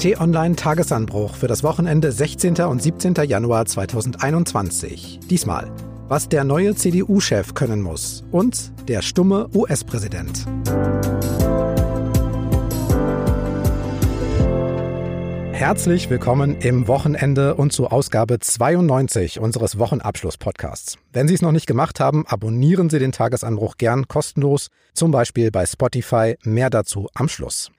T-Online Tagesanbruch für das Wochenende 16. und 17. Januar 2021. Diesmal, was der neue CDU-Chef können muss und der stumme US-Präsident. Herzlich willkommen im Wochenende und zu Ausgabe 92 unseres Wochenabschluss-Podcasts. Wenn Sie es noch nicht gemacht haben, abonnieren Sie den Tagesanbruch gern kostenlos, zum Beispiel bei Spotify. Mehr dazu am Schluss.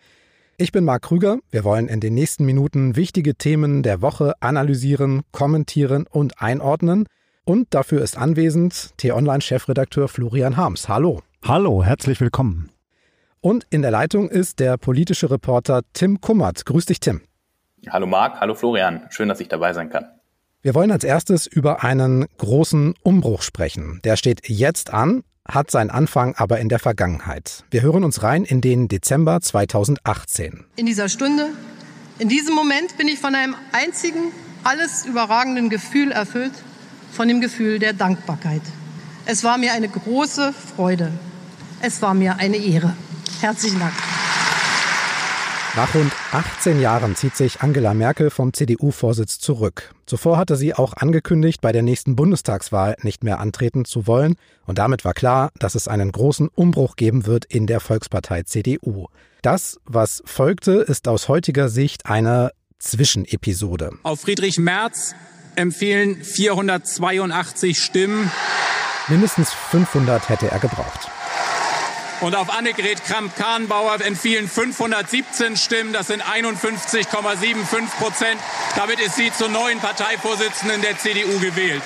Ich bin Marc Krüger. Wir wollen in den nächsten Minuten wichtige Themen der Woche analysieren, kommentieren und einordnen. Und dafür ist anwesend T-Online-Chefredakteur Florian Harms. Hallo. Hallo, herzlich willkommen. Und in der Leitung ist der politische Reporter Tim Kummert. Grüß dich, Tim. Hallo Marc, hallo Florian. Schön, dass ich dabei sein kann. Wir wollen als erstes über einen großen Umbruch sprechen. Der steht jetzt an, hat seinen Anfang aber in der Vergangenheit. Wir hören uns rein in den Dezember 2018. In dieser Stunde, in diesem Moment bin ich von einem einzigen, alles überragenden Gefühl erfüllt, von dem Gefühl der Dankbarkeit. Es war mir eine große Freude. Es war mir eine Ehre. Herzlichen Dank. Nach rund 18 Jahren zieht sich Angela Merkel vom CDU-Vorsitz zurück. Zuvor hatte sie auch angekündigt, bei der nächsten Bundestagswahl nicht mehr antreten zu wollen. Und damit war klar, dass es einen großen Umbruch geben wird in der Volkspartei CDU. Das, was folgte, ist aus heutiger Sicht eine Zwischenepisode. Auf Friedrich Merz empfehlen 482 Stimmen. Mindestens 500 hätte er gebraucht. Und auf Annegret Kramp-Karrenbauer entfielen 517 Stimmen. Das sind 51,75 Prozent. Damit ist sie zur neuen Parteivorsitzenden der CDU gewählt.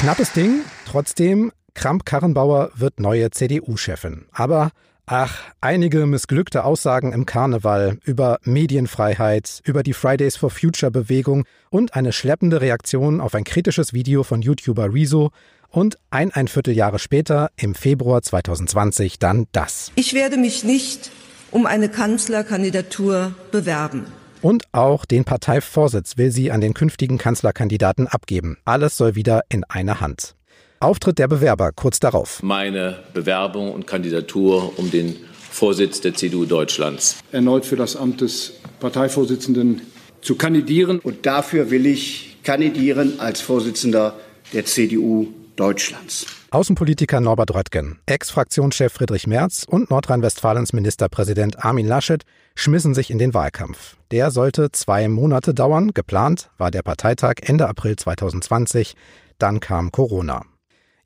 Knappes Ding. Trotzdem, Kramp-Karrenbauer wird neue CDU-Chefin. Aber Ach, einige missglückte Aussagen im Karneval über Medienfreiheit, über die Fridays for Future Bewegung und eine schleppende Reaktion auf ein kritisches Video von YouTuber Rezo und ein, ein Vierteljahre später, im Februar 2020, dann das. Ich werde mich nicht um eine Kanzlerkandidatur bewerben. Und auch den Parteivorsitz will sie an den künftigen Kanzlerkandidaten abgeben. Alles soll wieder in eine Hand. Auftritt der Bewerber kurz darauf. Meine Bewerbung und Kandidatur um den Vorsitz der CDU Deutschlands. Erneut für das Amt des Parteivorsitzenden zu kandidieren. Und dafür will ich kandidieren als Vorsitzender der CDU Deutschlands. Außenpolitiker Norbert Röttgen, Ex-Fraktionschef Friedrich Merz und Nordrhein-Westfalens Ministerpräsident Armin Laschet schmissen sich in den Wahlkampf. Der sollte zwei Monate dauern. Geplant war der Parteitag Ende April 2020. Dann kam Corona.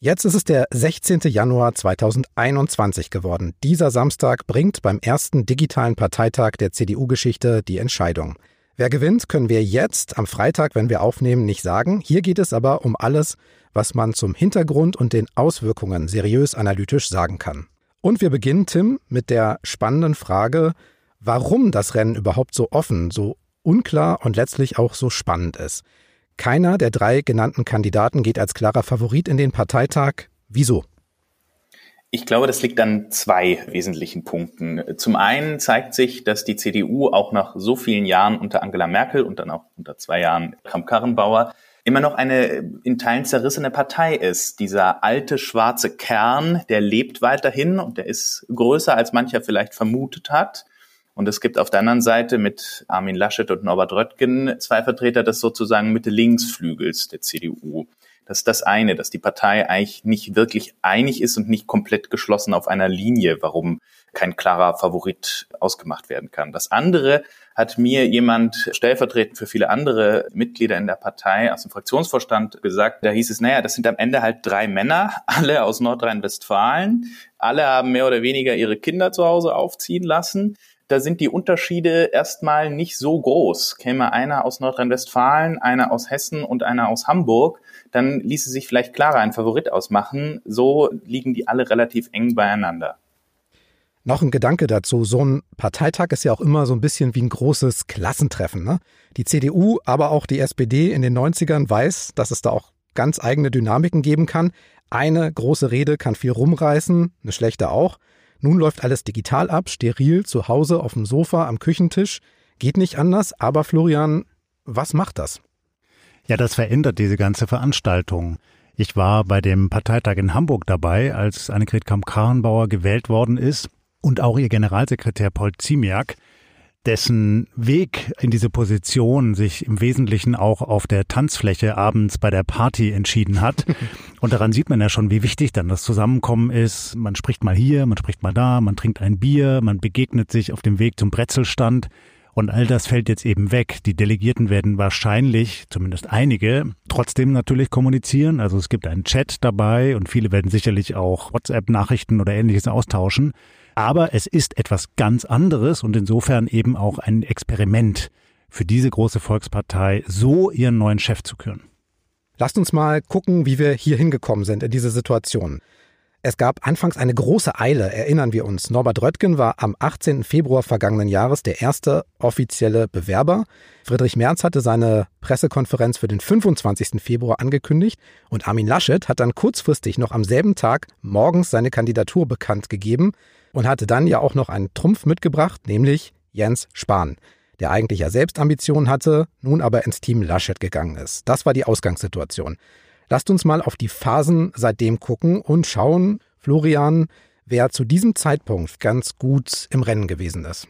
Jetzt ist es der 16. Januar 2021 geworden. Dieser Samstag bringt beim ersten digitalen Parteitag der CDU-Geschichte die Entscheidung. Wer gewinnt, können wir jetzt am Freitag, wenn wir aufnehmen, nicht sagen. Hier geht es aber um alles, was man zum Hintergrund und den Auswirkungen seriös analytisch sagen kann. Und wir beginnen, Tim, mit der spannenden Frage, warum das Rennen überhaupt so offen, so unklar und letztlich auch so spannend ist. Keiner der drei genannten Kandidaten geht als klarer Favorit in den Parteitag. Wieso? Ich glaube, das liegt an zwei wesentlichen Punkten. Zum einen zeigt sich, dass die CDU auch nach so vielen Jahren unter Angela Merkel und dann auch unter zwei Jahren Kramp-Karrenbauer immer noch eine in Teilen zerrissene Partei ist. Dieser alte schwarze Kern, der lebt weiterhin und der ist größer, als mancher vielleicht vermutet hat. Und es gibt auf der anderen Seite mit Armin Laschet und Norbert Röttgen zwei Vertreter des sozusagen Mitte-Links-Flügels der CDU. Das ist das eine, dass die Partei eigentlich nicht wirklich einig ist und nicht komplett geschlossen auf einer Linie, warum kein klarer Favorit ausgemacht werden kann. Das andere hat mir jemand stellvertretend für viele andere Mitglieder in der Partei aus dem Fraktionsvorstand gesagt. Da hieß es, naja, das sind am Ende halt drei Männer, alle aus Nordrhein-Westfalen. Alle haben mehr oder weniger ihre Kinder zu Hause aufziehen lassen da sind die Unterschiede erstmal nicht so groß. Käme einer aus Nordrhein-Westfalen, einer aus Hessen und einer aus Hamburg, dann ließe sich vielleicht klarer ein Favorit ausmachen. So liegen die alle relativ eng beieinander. Noch ein Gedanke dazu. So ein Parteitag ist ja auch immer so ein bisschen wie ein großes Klassentreffen. Ne? Die CDU, aber auch die SPD in den 90ern weiß, dass es da auch ganz eigene Dynamiken geben kann. Eine große Rede kann viel rumreißen, eine schlechte auch. Nun läuft alles digital ab, steril, zu Hause, auf dem Sofa, am Küchentisch. Geht nicht anders, aber Florian, was macht das? Ja, das verändert diese ganze Veranstaltung. Ich war bei dem Parteitag in Hamburg dabei, als Annegret Kamm-Karrenbauer gewählt worden ist und auch ihr Generalsekretär Paul Ziemiak. Dessen Weg in diese Position sich im Wesentlichen auch auf der Tanzfläche abends bei der Party entschieden hat. Und daran sieht man ja schon, wie wichtig dann das Zusammenkommen ist. Man spricht mal hier, man spricht mal da, man trinkt ein Bier, man begegnet sich auf dem Weg zum Brezelstand. Und all das fällt jetzt eben weg. Die Delegierten werden wahrscheinlich, zumindest einige, trotzdem natürlich kommunizieren. Also es gibt einen Chat dabei und viele werden sicherlich auch WhatsApp-Nachrichten oder ähnliches austauschen. Aber es ist etwas ganz anderes und insofern eben auch ein Experiment für diese große Volkspartei, so ihren neuen Chef zu küren. Lasst uns mal gucken, wie wir hier hingekommen sind in diese Situation. Es gab anfangs eine große Eile, erinnern wir uns. Norbert Röttgen war am 18. Februar vergangenen Jahres der erste offizielle Bewerber. Friedrich Merz hatte seine Pressekonferenz für den 25. Februar angekündigt und Armin Laschet hat dann kurzfristig noch am selben Tag morgens seine Kandidatur bekannt gegeben und hatte dann ja auch noch einen Trumpf mitgebracht, nämlich Jens Spahn, der eigentlich ja selbst Ambitionen hatte, nun aber ins Team Laschet gegangen ist. Das war die Ausgangssituation. Lasst uns mal auf die Phasen seitdem gucken und schauen, Florian, wer zu diesem Zeitpunkt ganz gut im Rennen gewesen ist.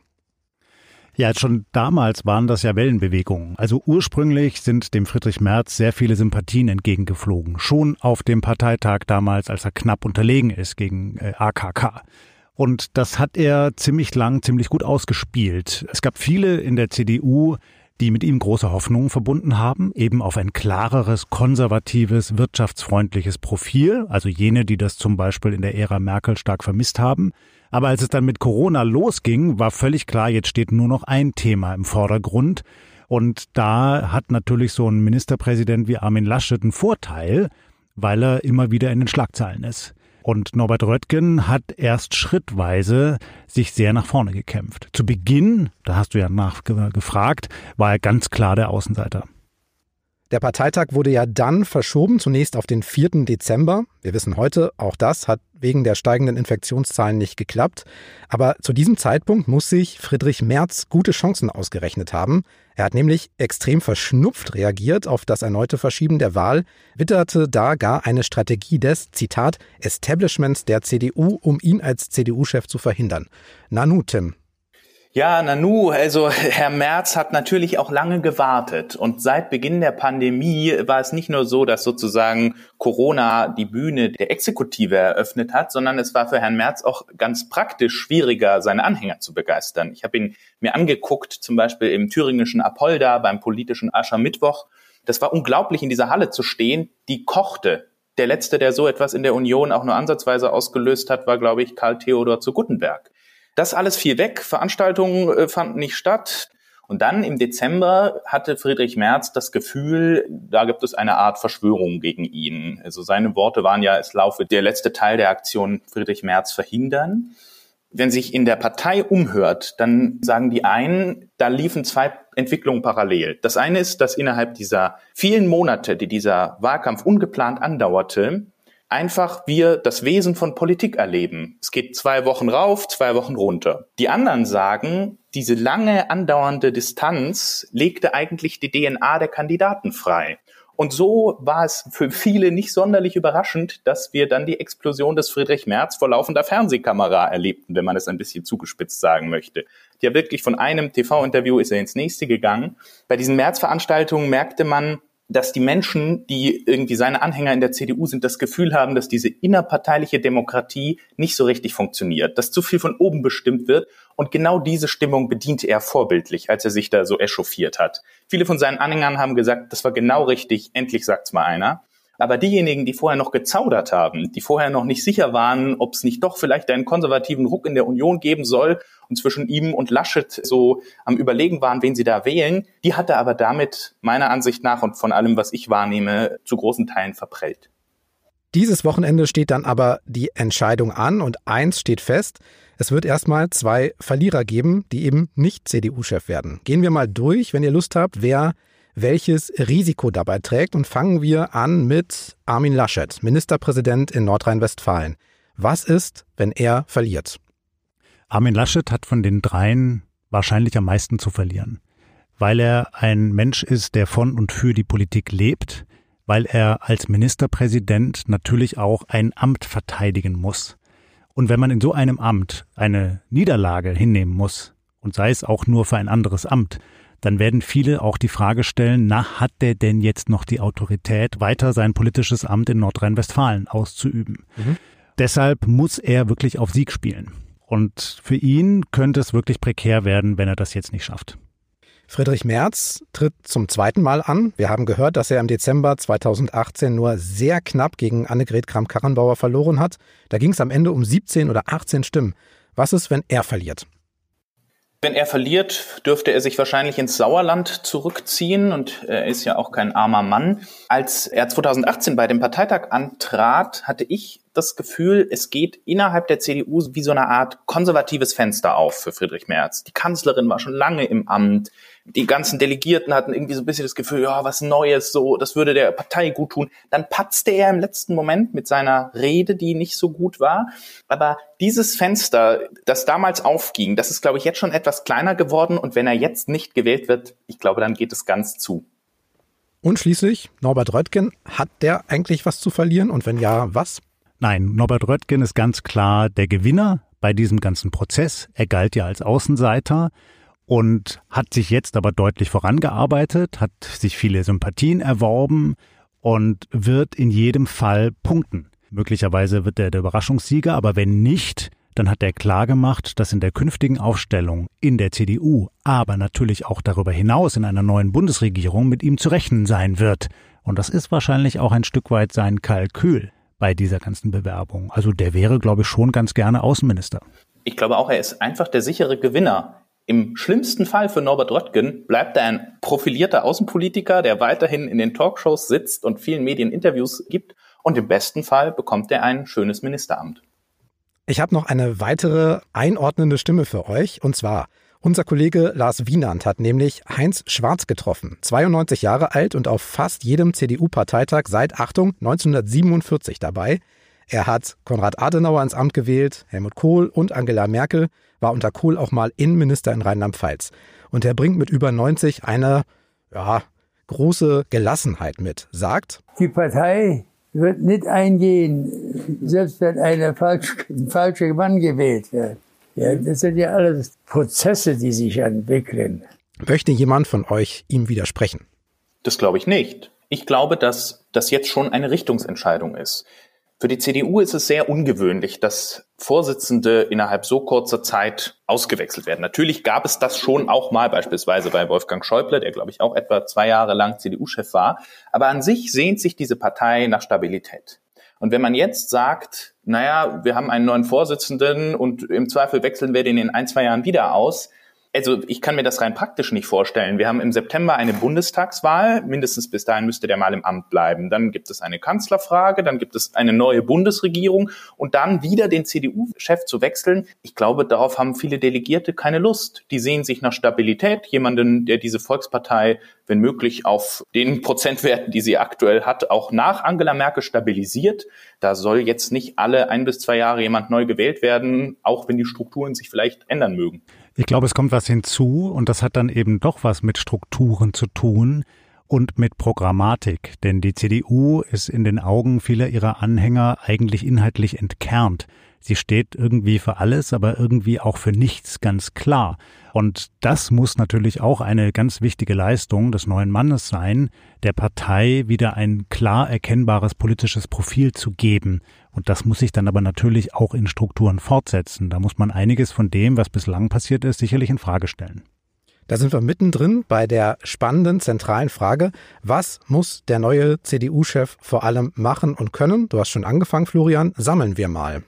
Ja, schon damals waren das ja Wellenbewegungen. Also ursprünglich sind dem Friedrich Merz sehr viele Sympathien entgegengeflogen. Schon auf dem Parteitag damals, als er knapp unterlegen ist gegen äh, AKK. Und das hat er ziemlich lang, ziemlich gut ausgespielt. Es gab viele in der CDU, die mit ihm große Hoffnungen verbunden haben, eben auf ein klareres, konservatives, wirtschaftsfreundliches Profil, also jene, die das zum Beispiel in der Ära Merkel stark vermisst haben. Aber als es dann mit Corona losging, war völlig klar, jetzt steht nur noch ein Thema im Vordergrund. Und da hat natürlich so ein Ministerpräsident wie Armin Laschet einen Vorteil, weil er immer wieder in den Schlagzeilen ist. Und Norbert Röttgen hat erst schrittweise sich sehr nach vorne gekämpft. Zu Beginn, da hast du ja nachgefragt, war er ganz klar der Außenseiter. Der Parteitag wurde ja dann verschoben, zunächst auf den 4. Dezember. Wir wissen heute, auch das hat wegen der steigenden Infektionszahlen nicht geklappt. Aber zu diesem Zeitpunkt muss sich Friedrich Merz gute Chancen ausgerechnet haben. Er hat nämlich extrem verschnupft reagiert auf das erneute Verschieben der Wahl, witterte da gar eine Strategie des, Zitat, Establishments der CDU, um ihn als CDU-Chef zu verhindern. Nanu, Tim, ja, Nanu, also Herr Merz hat natürlich auch lange gewartet. Und seit Beginn der Pandemie war es nicht nur so, dass sozusagen Corona die Bühne der Exekutive eröffnet hat, sondern es war für Herrn Merz auch ganz praktisch schwieriger, seine Anhänger zu begeistern. Ich habe ihn mir angeguckt, zum Beispiel im thüringischen Apolda beim politischen Aschermittwoch. Das war unglaublich, in dieser Halle zu stehen. Die kochte. Der letzte, der so etwas in der Union auch nur ansatzweise ausgelöst hat, war, glaube ich, Karl Theodor zu Guttenberg. Das alles fiel weg, Veranstaltungen äh, fanden nicht statt. Und dann im Dezember hatte Friedrich Merz das Gefühl, da gibt es eine Art Verschwörung gegen ihn. Also seine Worte waren ja, es laufe der letzte Teil der Aktion Friedrich Merz verhindern. Wenn sich in der Partei umhört, dann sagen die einen, da liefen zwei Entwicklungen parallel. Das eine ist, dass innerhalb dieser vielen Monate, die dieser Wahlkampf ungeplant andauerte, einfach wir das Wesen von Politik erleben. Es geht zwei Wochen rauf, zwei Wochen runter. Die anderen sagen, diese lange andauernde Distanz legte eigentlich die DNA der Kandidaten frei. Und so war es für viele nicht sonderlich überraschend, dass wir dann die Explosion des Friedrich Merz vor laufender Fernsehkamera erlebten, wenn man es ein bisschen zugespitzt sagen möchte. Ja, wirklich von einem TV-Interview ist er ins nächste gegangen. Bei diesen März-Veranstaltungen merkte man, dass die Menschen, die irgendwie seine Anhänger in der CDU sind, das Gefühl haben, dass diese innerparteiliche Demokratie nicht so richtig funktioniert, dass zu viel von oben bestimmt wird. Und genau diese Stimmung bediente er vorbildlich, als er sich da so echauffiert hat. Viele von seinen Anhängern haben gesagt, das war genau richtig, endlich sagt's mal einer. Aber diejenigen, die vorher noch gezaudert haben, die vorher noch nicht sicher waren, ob es nicht doch vielleicht einen konservativen Ruck in der Union geben soll und zwischen ihm und Laschet so am Überlegen waren, wen sie da wählen, die hat er aber damit meiner Ansicht nach und von allem, was ich wahrnehme, zu großen Teilen verprellt. Dieses Wochenende steht dann aber die Entscheidung an und eins steht fest, es wird erstmal zwei Verlierer geben, die eben nicht CDU-Chef werden. Gehen wir mal durch, wenn ihr Lust habt, wer welches Risiko dabei trägt. Und fangen wir an mit Armin Laschet, Ministerpräsident in Nordrhein-Westfalen. Was ist, wenn er verliert? Armin Laschet hat von den dreien wahrscheinlich am meisten zu verlieren, weil er ein Mensch ist, der von und für die Politik lebt, weil er als Ministerpräsident natürlich auch ein Amt verteidigen muss. Und wenn man in so einem Amt eine Niederlage hinnehmen muss, und sei es auch nur für ein anderes Amt, dann werden viele auch die Frage stellen, na, hat der denn jetzt noch die Autorität, weiter sein politisches Amt in Nordrhein-Westfalen auszuüben? Mhm. Deshalb muss er wirklich auf Sieg spielen. Und für ihn könnte es wirklich prekär werden, wenn er das jetzt nicht schafft. Friedrich Merz tritt zum zweiten Mal an. Wir haben gehört, dass er im Dezember 2018 nur sehr knapp gegen Annegret Kramp-Karrenbauer verloren hat. Da ging es am Ende um 17 oder 18 Stimmen. Was ist, wenn er verliert? Wenn er verliert, dürfte er sich wahrscheinlich ins Sauerland zurückziehen und er ist ja auch kein armer Mann. Als er 2018 bei dem Parteitag antrat, hatte ich das Gefühl, es geht innerhalb der CDU wie so eine Art konservatives Fenster auf für Friedrich Merz. Die Kanzlerin war schon lange im Amt die ganzen Delegierten hatten irgendwie so ein bisschen das Gefühl, ja, was Neues, so, das würde der Partei gut tun. Dann patzte er im letzten Moment mit seiner Rede, die nicht so gut war. Aber dieses Fenster, das damals aufging, das ist, glaube ich, jetzt schon etwas kleiner geworden. Und wenn er jetzt nicht gewählt wird, ich glaube, dann geht es ganz zu. Und schließlich, Norbert Röttgen, hat der eigentlich was zu verlieren? Und wenn ja, was? Nein, Norbert Röttgen ist ganz klar der Gewinner bei diesem ganzen Prozess. Er galt ja als Außenseiter und hat sich jetzt aber deutlich vorangearbeitet, hat sich viele Sympathien erworben und wird in jedem Fall punkten. Möglicherweise wird er der Überraschungssieger, aber wenn nicht, dann hat er klar gemacht, dass in der künftigen Aufstellung in der CDU, aber natürlich auch darüber hinaus in einer neuen Bundesregierung mit ihm zu rechnen sein wird. Und das ist wahrscheinlich auch ein Stück weit sein Kalkül bei dieser ganzen Bewerbung. Also der wäre, glaube ich, schon ganz gerne Außenminister. Ich glaube auch, er ist einfach der sichere Gewinner. Im schlimmsten Fall für Norbert Röttgen bleibt er ein profilierter Außenpolitiker, der weiterhin in den Talkshows sitzt und vielen Medien Interviews gibt. Und im besten Fall bekommt er ein schönes Ministeramt. Ich habe noch eine weitere einordnende Stimme für euch. Und zwar, unser Kollege Lars Wienand hat nämlich Heinz Schwarz getroffen. 92 Jahre alt und auf fast jedem CDU-Parteitag seit, Achtung, 1947 dabei. Er hat Konrad Adenauer ins Amt gewählt, Helmut Kohl und Angela Merkel, war unter Kohl auch mal Innenminister in Rheinland-Pfalz. Und er bringt mit über 90 eine, ja, große Gelassenheit mit. Sagt, die Partei wird nicht eingehen, selbst wenn eine falsch, ein falscher Mann gewählt wird. Ja, das sind ja alles Prozesse, die sich entwickeln. Möchte jemand von euch ihm widersprechen? Das glaube ich nicht. Ich glaube, dass das jetzt schon eine Richtungsentscheidung ist. Für die CDU ist es sehr ungewöhnlich, dass Vorsitzende innerhalb so kurzer Zeit ausgewechselt werden. Natürlich gab es das schon auch mal, beispielsweise bei Wolfgang Schäuble, der, glaube ich, auch etwa zwei Jahre lang CDU-Chef war. Aber an sich sehnt sich diese Partei nach Stabilität. Und wenn man jetzt sagt, naja, wir haben einen neuen Vorsitzenden und im Zweifel wechseln wir den in ein, zwei Jahren wieder aus, also ich kann mir das rein praktisch nicht vorstellen. Wir haben im September eine Bundestagswahl. Mindestens bis dahin müsste der mal im Amt bleiben. Dann gibt es eine Kanzlerfrage, dann gibt es eine neue Bundesregierung und dann wieder den CDU-Chef zu wechseln. Ich glaube, darauf haben viele Delegierte keine Lust. Die sehen sich nach Stabilität, jemanden, der diese Volkspartei, wenn möglich, auf den Prozentwerten, die sie aktuell hat, auch nach Angela Merkel stabilisiert. Da soll jetzt nicht alle ein bis zwei Jahre jemand neu gewählt werden, auch wenn die Strukturen sich vielleicht ändern mögen. Ich glaube, es kommt was hinzu und das hat dann eben doch was mit Strukturen zu tun und mit Programmatik. Denn die CDU ist in den Augen vieler ihrer Anhänger eigentlich inhaltlich entkernt. Sie steht irgendwie für alles, aber irgendwie auch für nichts ganz klar. Und das muss natürlich auch eine ganz wichtige Leistung des neuen Mannes sein, der Partei wieder ein klar erkennbares politisches Profil zu geben. Und das muss sich dann aber natürlich auch in Strukturen fortsetzen. Da muss man einiges von dem, was bislang passiert ist, sicherlich in Frage stellen. Da sind wir mittendrin bei der spannenden zentralen Frage, was muss der neue CDU-Chef vor allem machen und können? Du hast schon angefangen, Florian, sammeln wir mal.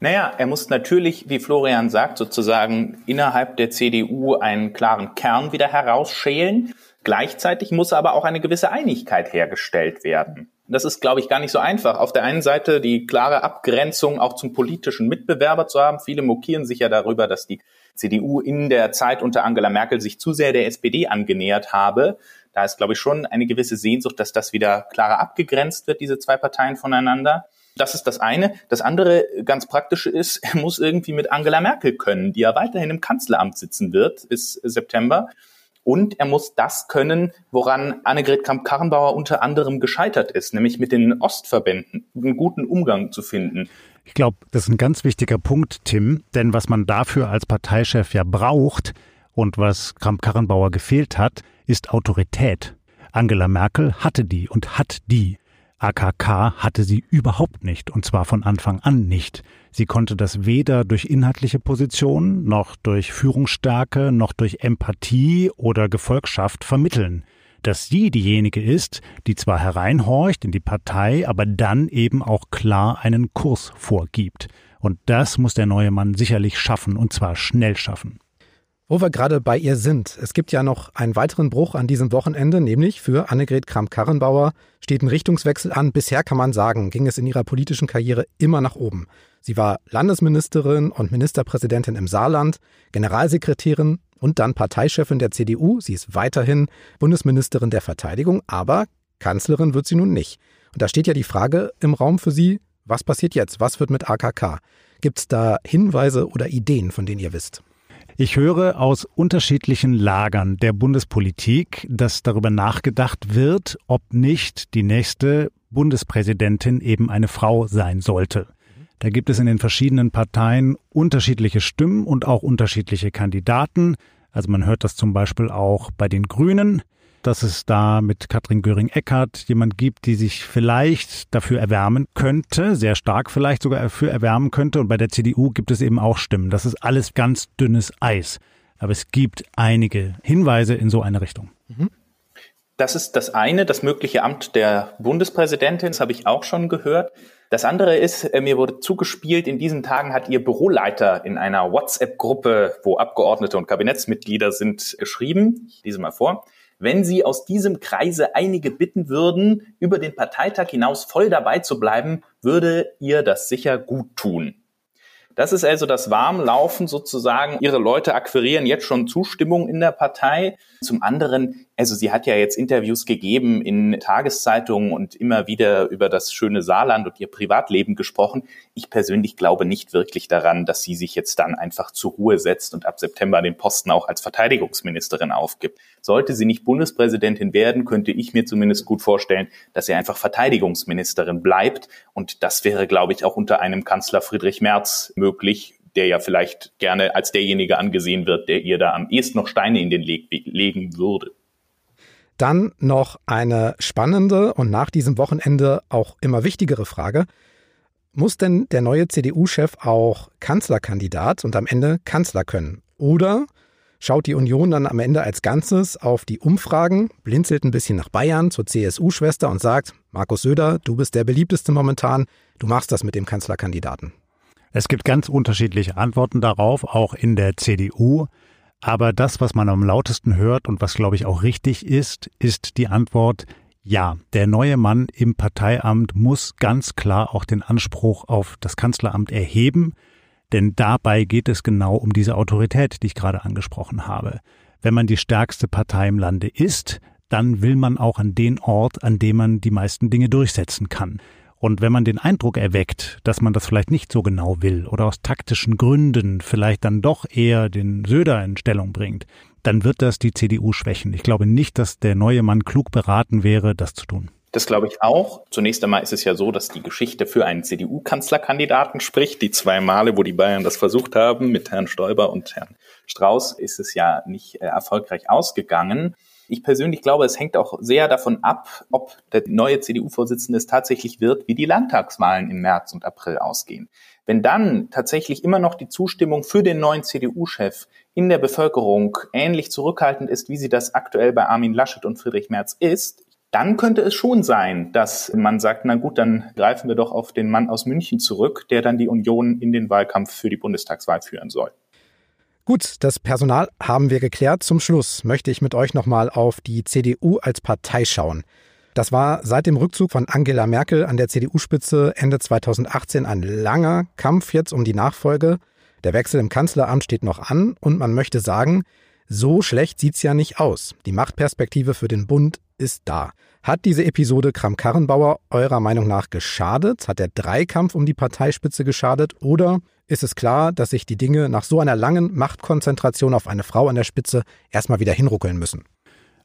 Naja, er muss natürlich, wie Florian sagt, sozusagen innerhalb der CDU einen klaren Kern wieder herausschälen. Gleichzeitig muss aber auch eine gewisse Einigkeit hergestellt werden. Das ist, glaube ich, gar nicht so einfach. Auf der einen Seite die klare Abgrenzung auch zum politischen Mitbewerber zu haben. Viele mokieren sich ja darüber, dass die CDU in der Zeit unter Angela Merkel sich zu sehr der SPD angenähert habe. Da ist, glaube ich, schon eine gewisse Sehnsucht, dass das wieder klarer abgegrenzt wird, diese zwei Parteien voneinander. Das ist das eine. Das andere ganz praktische ist, er muss irgendwie mit Angela Merkel können, die ja weiterhin im Kanzleramt sitzen wird bis September. Und er muss das können, woran Annegret Kramp-Karrenbauer unter anderem gescheitert ist, nämlich mit den Ostverbänden einen guten Umgang zu finden. Ich glaube, das ist ein ganz wichtiger Punkt, Tim, denn was man dafür als Parteichef ja braucht, Und was Kramp-Karrenbauer gefehlt hat, ist Autorität. Angela Merkel hatte die und hat die. AKK hatte sie überhaupt nicht, und zwar von Anfang an nicht. Sie konnte das weder durch inhaltliche Positionen, noch durch Führungsstärke, noch durch Empathie oder Gefolgschaft vermitteln. Dass sie diejenige ist, die zwar hereinhorcht in die Partei, aber dann eben auch klar einen Kurs vorgibt. Und das muss der neue Mann sicherlich schaffen, und zwar schnell schaffen. Wo wir gerade bei ihr sind, es gibt ja noch einen weiteren Bruch an diesem Wochenende, nämlich für Annegret Kramp-Karrenbauer steht ein Richtungswechsel an. Bisher kann man sagen, ging es in ihrer politischen Karriere immer nach oben. Sie war Landesministerin und Ministerpräsidentin im Saarland, Generalsekretärin und dann Parteichefin der CDU. Sie ist weiterhin Bundesministerin der Verteidigung, aber Kanzlerin wird sie nun nicht. Und da steht ja die Frage im Raum für Sie, was passiert jetzt? Was wird mit AKK? Gibt es da Hinweise oder Ideen, von denen ihr wisst? Ich höre aus unterschiedlichen Lagern der Bundespolitik, dass darüber nachgedacht wird, ob nicht die nächste Bundespräsidentin eben eine Frau sein sollte. Da gibt es in den verschiedenen Parteien unterschiedliche Stimmen und auch unterschiedliche Kandidaten. Also man hört das zum Beispiel auch bei den Grünen dass es da mit Katrin Göring-Eckardt jemand gibt, die sich vielleicht dafür erwärmen könnte, sehr stark vielleicht sogar dafür erwärmen könnte. Und bei der CDU gibt es eben auch Stimmen. Das ist alles ganz dünnes Eis. Aber es gibt einige Hinweise in so eine Richtung. Mhm. Das ist das eine, das mögliche Amt der Bundespräsidentin, das habe ich auch schon gehört. Das andere ist, äh, mir wurde zugespielt, in diesen Tagen hat ihr Büroleiter in einer WhatsApp-Gruppe, wo Abgeordnete und Kabinettsmitglieder sind, geschrieben, ich lese mal vor, wenn Sie aus diesem Kreise einige bitten würden, über den Parteitag hinaus voll dabei zu bleiben, würde ihr das sicher gut tun. Das ist also das Warmlaufen sozusagen. Ihre Leute akquirieren jetzt schon Zustimmung in der Partei. Zum anderen, also sie hat ja jetzt Interviews gegeben in Tageszeitungen und immer wieder über das schöne Saarland und ihr Privatleben gesprochen. Ich persönlich glaube nicht wirklich daran, dass sie sich jetzt dann einfach zur Ruhe setzt und ab September den Posten auch als Verteidigungsministerin aufgibt. Sollte sie nicht Bundespräsidentin werden, könnte ich mir zumindest gut vorstellen, dass sie einfach Verteidigungsministerin bleibt. Und das wäre, glaube ich, auch unter einem Kanzler Friedrich Merz möglich, der ja vielleicht gerne als derjenige angesehen wird, der ihr da am ehesten noch Steine in den Leg legen würde. Dann noch eine spannende und nach diesem Wochenende auch immer wichtigere Frage. Muss denn der neue CDU-Chef auch Kanzlerkandidat und am Ende Kanzler können? Oder schaut die Union dann am Ende als Ganzes auf die Umfragen, blinzelt ein bisschen nach Bayern zur CSU-Schwester und sagt, Markus Söder, du bist der beliebteste momentan, du machst das mit dem Kanzlerkandidaten? Es gibt ganz unterschiedliche Antworten darauf, auch in der CDU. Aber das, was man am lautesten hört und was, glaube ich, auch richtig ist, ist die Antwort, ja, der neue Mann im Parteiamt muss ganz klar auch den Anspruch auf das Kanzleramt erheben, denn dabei geht es genau um diese Autorität, die ich gerade angesprochen habe. Wenn man die stärkste Partei im Lande ist, dann will man auch an den Ort, an dem man die meisten Dinge durchsetzen kann. Und wenn man den Eindruck erweckt, dass man das vielleicht nicht so genau will oder aus taktischen Gründen vielleicht dann doch eher den Söder in Stellung bringt, dann wird das die CDU schwächen. Ich glaube nicht, dass der neue Mann klug beraten wäre, das zu tun. Das glaube ich auch. Zunächst einmal ist es ja so, dass die Geschichte für einen CDU-Kanzlerkandidaten spricht. Die zwei Male, wo die Bayern das versucht haben, mit Herrn Stoiber und Herrn Strauß, ist es ja nicht äh, erfolgreich ausgegangen. Ich persönlich glaube, es hängt auch sehr davon ab, ob der neue CDU-Vorsitzende es tatsächlich wird, wie die Landtagswahlen im März und April ausgehen. Wenn dann tatsächlich immer noch die Zustimmung für den neuen CDU-Chef in der Bevölkerung ähnlich zurückhaltend ist, wie sie das aktuell bei Armin Laschet und Friedrich Merz ist, dann könnte es schon sein, dass man sagt, na gut, dann greifen wir doch auf den Mann aus München zurück, der dann die Union in den Wahlkampf für die Bundestagswahl führen soll. Gut, das Personal haben wir geklärt. Zum Schluss möchte ich mit euch nochmal auf die CDU als Partei schauen. Das war seit dem Rückzug von Angela Merkel an der CDU-Spitze Ende 2018 ein langer Kampf jetzt um die Nachfolge. Der Wechsel im Kanzleramt steht noch an und man möchte sagen, so schlecht sieht's ja nicht aus. Die Machtperspektive für den Bund ist da. Hat diese Episode Kram-Karrenbauer eurer Meinung nach geschadet? Hat der Dreikampf um die Parteispitze geschadet? Oder ist es klar, dass sich die Dinge nach so einer langen Machtkonzentration auf eine Frau an der Spitze erstmal wieder hinruckeln müssen?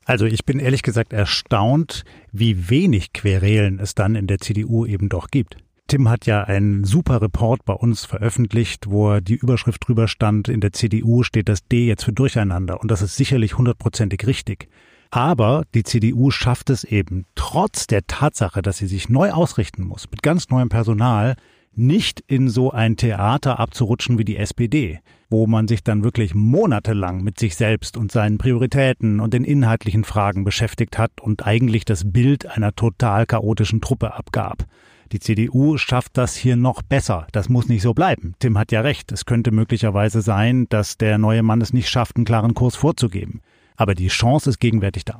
Also ich bin ehrlich gesagt erstaunt, wie wenig Querelen es dann in der CDU eben doch gibt. Tim hat ja einen super Report bei uns veröffentlicht, wo die Überschrift drüber stand, in der CDU steht das D jetzt für Durcheinander. Und das ist sicherlich hundertprozentig richtig. Aber die CDU schafft es eben, trotz der Tatsache, dass sie sich neu ausrichten muss, mit ganz neuem Personal, nicht in so ein Theater abzurutschen wie die SPD, wo man sich dann wirklich monatelang mit sich selbst und seinen Prioritäten und den inhaltlichen Fragen beschäftigt hat und eigentlich das Bild einer total chaotischen Truppe abgab. Die CDU schafft das hier noch besser. Das muss nicht so bleiben. Tim hat ja recht. Es könnte möglicherweise sein, dass der neue Mann es nicht schafft, einen klaren Kurs vorzugeben. Aber die Chance ist gegenwärtig da.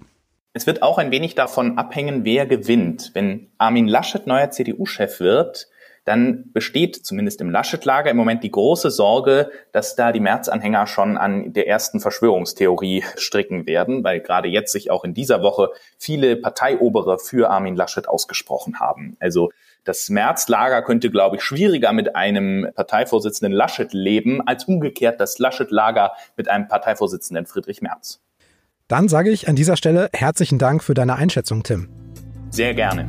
Es wird auch ein wenig davon abhängen, wer gewinnt. Wenn Armin Laschet neuer CDU-Chef wird, dann besteht zumindest im Laschet-Lager im Moment die große Sorge, dass da die März-Anhänger schon an der ersten Verschwörungstheorie stricken werden, weil gerade jetzt sich auch in dieser Woche viele Parteiobere für Armin Laschet ausgesprochen haben. Also das März-Lager könnte, glaube ich, schwieriger mit einem Parteivorsitzenden Laschet leben, als umgekehrt das Laschet-Lager mit einem Parteivorsitzenden Friedrich Merz. Dann sage ich an dieser Stelle herzlichen Dank für deine Einschätzung, Tim. Sehr gerne.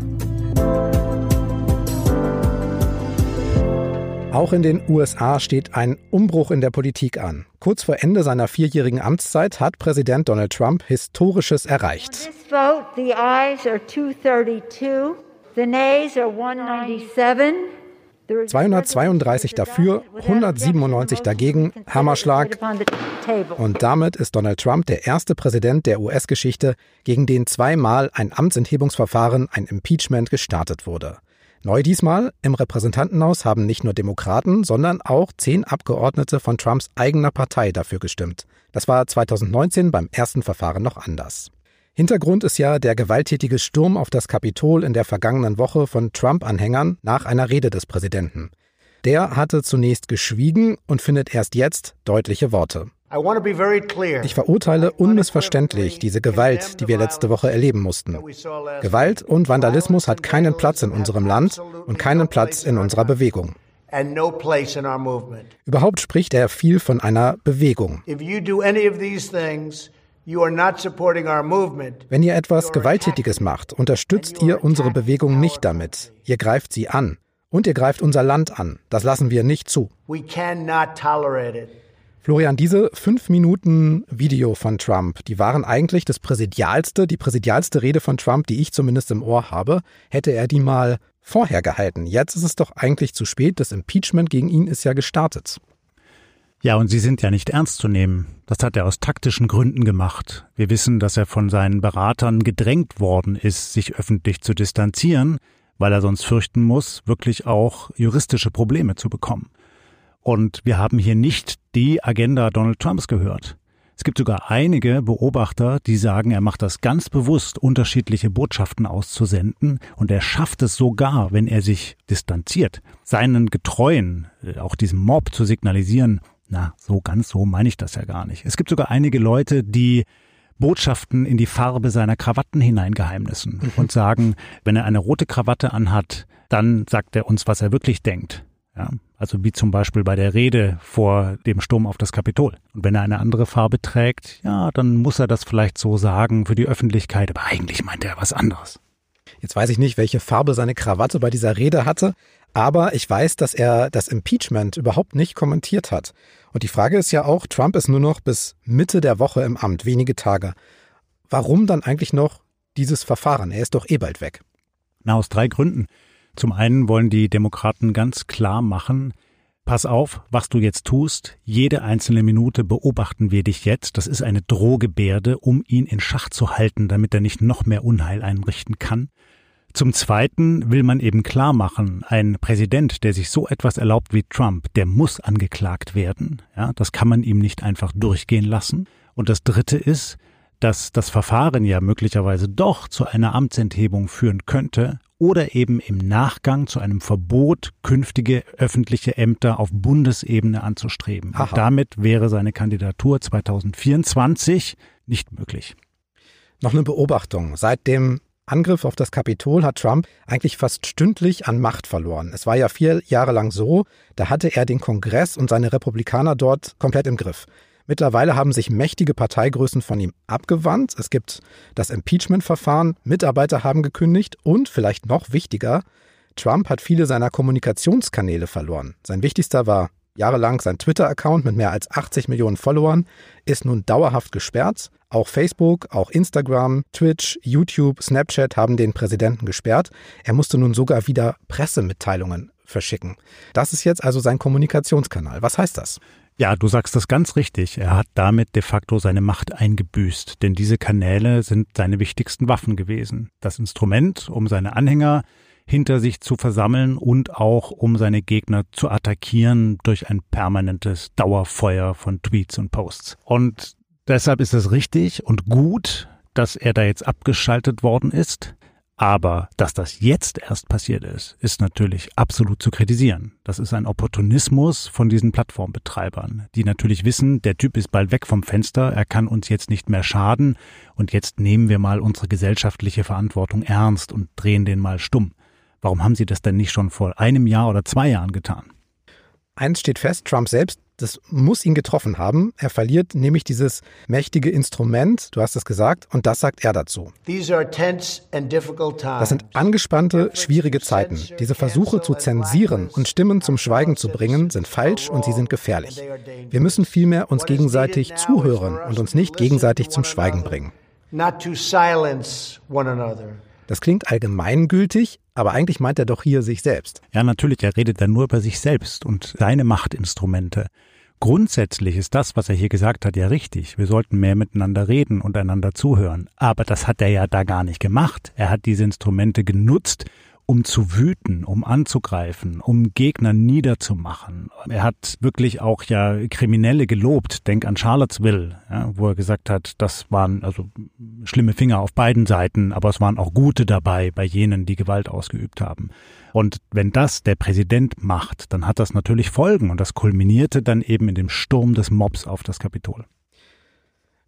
Auch in den USA steht ein Umbruch in der Politik an. Kurz vor Ende seiner vierjährigen Amtszeit hat Präsident Donald Trump Historisches erreicht. 232 dafür, 197 dagegen, Hammerschlag. Und damit ist Donald Trump der erste Präsident der US-Geschichte, gegen den zweimal ein Amtsenthebungsverfahren, ein Impeachment gestartet wurde. Neu diesmal, im Repräsentantenhaus haben nicht nur Demokraten, sondern auch zehn Abgeordnete von Trumps eigener Partei dafür gestimmt. Das war 2019 beim ersten Verfahren noch anders. Hintergrund ist ja der gewalttätige Sturm auf das Kapitol in der vergangenen Woche von Trump-Anhängern nach einer Rede des Präsidenten. Der hatte zunächst geschwiegen und findet erst jetzt deutliche Worte. Ich verurteile unmissverständlich diese Gewalt, die wir letzte Woche erleben mussten. Gewalt und Vandalismus hat keinen Platz in unserem Land und keinen Platz in unserer Bewegung. Überhaupt spricht er viel von einer Bewegung. Wenn ihr etwas Gewalttätiges macht, unterstützt ihr unsere Bewegung nicht damit. Ihr greift sie an. Und ihr greift unser Land an. Das lassen wir nicht zu. Florian, diese fünf Minuten Video von Trump, die waren eigentlich das präsidialste, die präsidialste Rede von Trump, die ich zumindest im Ohr habe. Hätte er die mal vorher gehalten. Jetzt ist es doch eigentlich zu spät. Das Impeachment gegen ihn ist ja gestartet. Ja, und sie sind ja nicht ernst zu nehmen. Das hat er aus taktischen Gründen gemacht. Wir wissen, dass er von seinen Beratern gedrängt worden ist, sich öffentlich zu distanzieren, weil er sonst fürchten muss, wirklich auch juristische Probleme zu bekommen. Und wir haben hier nicht die Agenda Donald Trumps gehört. Es gibt sogar einige Beobachter, die sagen, er macht das ganz bewusst, unterschiedliche Botschaften auszusenden und er schafft es sogar, wenn er sich distanziert, seinen Getreuen, äh, auch diesem Mob zu signalisieren, na, so ganz so meine ich das ja gar nicht. Es gibt sogar einige Leute, die Botschaften in die Farbe seiner Krawatten hineingeheimnissen mhm. und sagen, wenn er eine rote Krawatte anhat, dann sagt er uns, was er wirklich denkt. Ja, also wie zum Beispiel bei der Rede vor dem Sturm auf das Kapitol. Und wenn er eine andere Farbe trägt, ja, dann muss er das vielleicht so sagen für die Öffentlichkeit, aber eigentlich meint er was anderes. Jetzt weiß ich nicht, welche Farbe seine Krawatte bei dieser Rede hatte, aber ich weiß, dass er das Impeachment überhaupt nicht kommentiert hat. Und die Frage ist ja auch, Trump ist nur noch bis Mitte der Woche im Amt, wenige Tage. Warum dann eigentlich noch dieses Verfahren? Er ist doch eh bald weg. Na, aus drei Gründen. Zum einen wollen die Demokraten ganz klar machen, pass auf, was du jetzt tust, jede einzelne Minute beobachten wir dich jetzt, das ist eine Drohgebärde, um ihn in Schach zu halten, damit er nicht noch mehr Unheil einrichten kann. Zum Zweiten will man eben klar machen, ein Präsident, der sich so etwas erlaubt wie Trump, der muss angeklagt werden. Ja, das kann man ihm nicht einfach durchgehen lassen. Und das Dritte ist, dass das Verfahren ja möglicherweise doch zu einer Amtsenthebung führen könnte oder eben im Nachgang zu einem Verbot, künftige öffentliche Ämter auf Bundesebene anzustreben. Und damit wäre seine Kandidatur 2024 nicht möglich. Noch eine Beobachtung. Seit dem Angriff auf das Kapitol hat Trump eigentlich fast stündlich an Macht verloren. Es war ja vier Jahre lang so, da hatte er den Kongress und seine Republikaner dort komplett im Griff. Mittlerweile haben sich mächtige Parteigrößen von ihm abgewandt. Es gibt das Impeachment-Verfahren, Mitarbeiter haben gekündigt und, vielleicht noch wichtiger, Trump hat viele seiner Kommunikationskanäle verloren. Sein wichtigster war jahrelang sein Twitter-Account mit mehr als 80 Millionen Followern, ist nun dauerhaft gesperrt. Auch Facebook, auch Instagram, Twitch, YouTube, Snapchat haben den Präsidenten gesperrt. Er musste nun sogar wieder Pressemitteilungen verschicken. Das ist jetzt also sein Kommunikationskanal. Was heißt das? Ja, du sagst das ganz richtig. Er hat damit de facto seine Macht eingebüßt, denn diese Kanäle sind seine wichtigsten Waffen gewesen. Das Instrument, um seine Anhänger hinter sich zu versammeln und auch um seine Gegner zu attackieren durch ein permanentes Dauerfeuer von Tweets und Posts. Und deshalb ist es richtig und gut, dass er da jetzt abgeschaltet worden ist. Aber dass das jetzt erst passiert ist, ist natürlich absolut zu kritisieren. Das ist ein Opportunismus von diesen Plattformbetreibern, die natürlich wissen, der Typ ist bald weg vom Fenster, er kann uns jetzt nicht mehr schaden und jetzt nehmen wir mal unsere gesellschaftliche Verantwortung ernst und drehen den mal stumm. Warum haben sie das denn nicht schon vor einem Jahr oder zwei Jahren getan? Eins steht fest, Trump selbst das muss ihn getroffen haben. Er verliert nämlich dieses mächtige Instrument, du hast es gesagt, und das sagt er dazu. Das sind angespannte, schwierige Zeiten. Diese Versuche zu zensieren und Stimmen zum Schweigen zu bringen, sind falsch und sie sind gefährlich. Wir müssen vielmehr uns gegenseitig zuhören und uns nicht gegenseitig zum Schweigen bringen. Das klingt allgemeingültig, aber eigentlich meint er doch hier sich selbst. Ja, natürlich, er redet dann nur über sich selbst und seine Machtinstrumente. Grundsätzlich ist das, was er hier gesagt hat, ja richtig. Wir sollten mehr miteinander reden und einander zuhören. Aber das hat er ja da gar nicht gemacht. Er hat diese Instrumente genutzt, um zu wüten, um anzugreifen, um Gegner niederzumachen. Er hat wirklich auch ja Kriminelle gelobt. Denk an Charlottesville, ja, wo er gesagt hat, das waren also schlimme Finger auf beiden Seiten, aber es waren auch gute dabei bei jenen, die Gewalt ausgeübt haben. Und wenn das der Präsident macht, dann hat das natürlich Folgen und das kulminierte dann eben in dem Sturm des Mobs auf das Kapitol.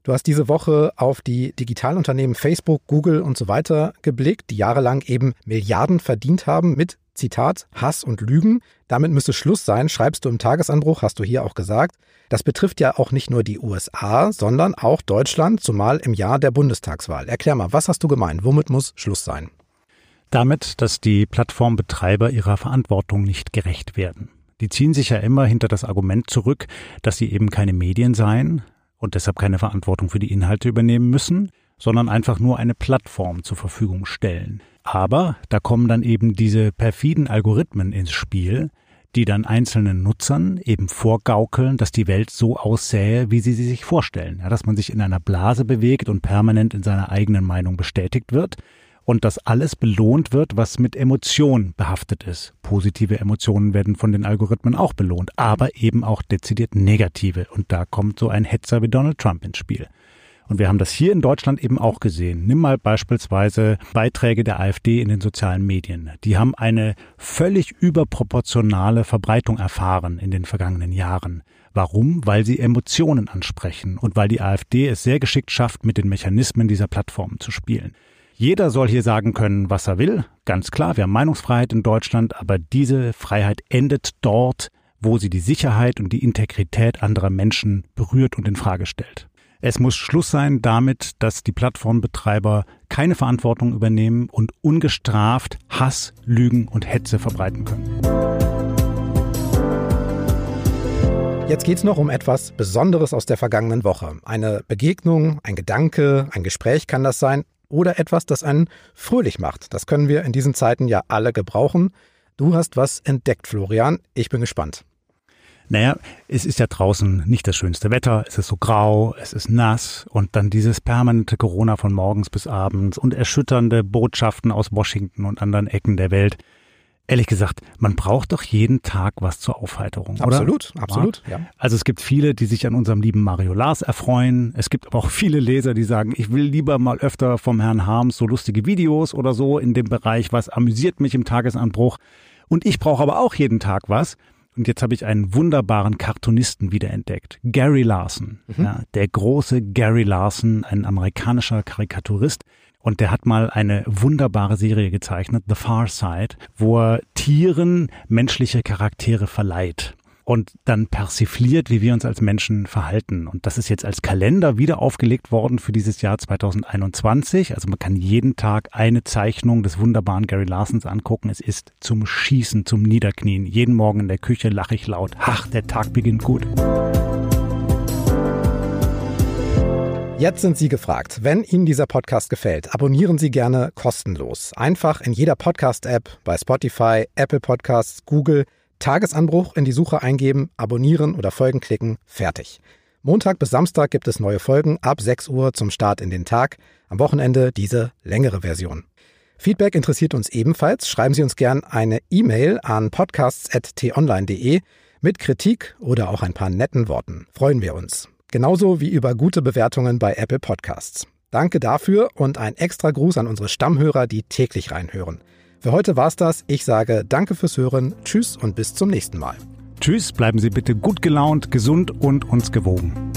Du hast diese Woche auf die Digitalunternehmen Facebook, Google und so weiter geblickt, die jahrelang eben Milliarden verdient haben mit Zitat Hass und Lügen. Damit müsse Schluss sein, schreibst du im Tagesanbruch, hast du hier auch gesagt. Das betrifft ja auch nicht nur die USA, sondern auch Deutschland, zumal im Jahr der Bundestagswahl. Erklär mal, was hast du gemeint? Womit muss Schluss sein? Damit, dass die Plattformbetreiber ihrer Verantwortung nicht gerecht werden. Die ziehen sich ja immer hinter das Argument zurück, dass sie eben keine Medien seien, und deshalb keine Verantwortung für die Inhalte übernehmen müssen, sondern einfach nur eine Plattform zur Verfügung stellen. Aber da kommen dann eben diese perfiden Algorithmen ins Spiel, die dann einzelnen Nutzern eben vorgaukeln, dass die Welt so aussähe, wie sie sie sich vorstellen. Ja, dass man sich in einer Blase bewegt und permanent in seiner eigenen Meinung bestätigt wird und dass alles belohnt wird, was mit Emotion behaftet ist. Positive Emotionen werden von den Algorithmen auch belohnt, aber eben auch dezidiert negative. Und da kommt so ein Hetzer wie Donald Trump ins Spiel. Und wir haben das hier in Deutschland eben auch gesehen. Nimm mal beispielsweise Beiträge der AfD in den sozialen Medien. Die haben eine völlig überproportionale Verbreitung erfahren in den vergangenen Jahren. Warum? Weil sie Emotionen ansprechen und weil die AfD es sehr geschickt schafft, mit den Mechanismen dieser Plattformen zu spielen. Jeder soll hier sagen können, was er will. Ganz klar, wir haben Meinungsfreiheit in Deutschland, aber diese Freiheit endet dort, wo sie die Sicherheit und die Integrität anderer Menschen berührt und in Frage stellt. Es muss Schluss sein damit, dass die Plattformbetreiber keine Verantwortung übernehmen und ungestraft Hass, Lügen und Hetze verbreiten können. Jetzt geht es noch um etwas Besonderes aus der vergangenen Woche. Eine Begegnung, ein Gedanke, ein Gespräch kann das sein, oder etwas, das einen fröhlich macht. Das können wir in diesen Zeiten ja alle gebrauchen. Du hast was entdeckt, Florian. Ich bin gespannt. Naja, es ist ja draußen nicht das schönste Wetter, es ist so grau, es ist nass und dann dieses permanente Corona von morgens bis abends und erschütternde Botschaften aus Washington und anderen Ecken der Welt. Ehrlich gesagt, man braucht doch jeden Tag was zur Aufheiterung. Oder? Absolut, absolut. Ja. Also es gibt viele, die sich an unserem lieben Mario Lars erfreuen. Es gibt aber auch viele Leser, die sagen, ich will lieber mal öfter vom Herrn Harms so lustige Videos oder so in dem Bereich, was amüsiert mich im Tagesanbruch. Und ich brauche aber auch jeden Tag was. Und jetzt habe ich einen wunderbaren Cartoonisten wiederentdeckt. Gary Larson. Mhm. Ja, der große Gary Larson, ein amerikanischer Karikaturist. Und der hat mal eine wunderbare Serie gezeichnet, The Far Side, wo er Tieren menschliche Charaktere verleiht. und dann persifliert, wie wir uns als Menschen verhalten. Und das ist jetzt als Kalender wieder aufgelegt worden für dieses Jahr 2021. Also man kann jeden Tag eine Zeichnung des wunderbaren Gary Larsons angucken. Es ist zum Schießen, zum Niederknien. Jeden Morgen in der Küche lache ich laut. Ach, der Tag beginnt gut. Jetzt sind Sie gefragt. Wenn Ihnen dieser Podcast gefällt, abonnieren Sie gerne kostenlos. Einfach in jeder Podcast-App, bei Spotify, Apple Podcasts, Google, Tagesanbruch in die Suche eingeben, abonnieren oder Folgen klicken, fertig. Montag bis Samstag gibt es neue Folgen ab 6 Uhr zum Start in den Tag. Am Wochenende diese längere Version. Feedback interessiert uns ebenfalls. Schreiben Sie uns gern eine E-Mail an podcasts.tonline.de mit Kritik oder auch ein paar netten Worten. Freuen wir uns. Genauso wie über gute Bewertungen bei Apple Podcasts. Danke dafür und ein extra Gruß an unsere Stammhörer, die täglich reinhören. Für heute war's das. Ich sage Danke fürs Hören, Tschüss und bis zum nächsten Mal. Tschüss, bleiben Sie bitte gut gelaunt, gesund und uns gewogen.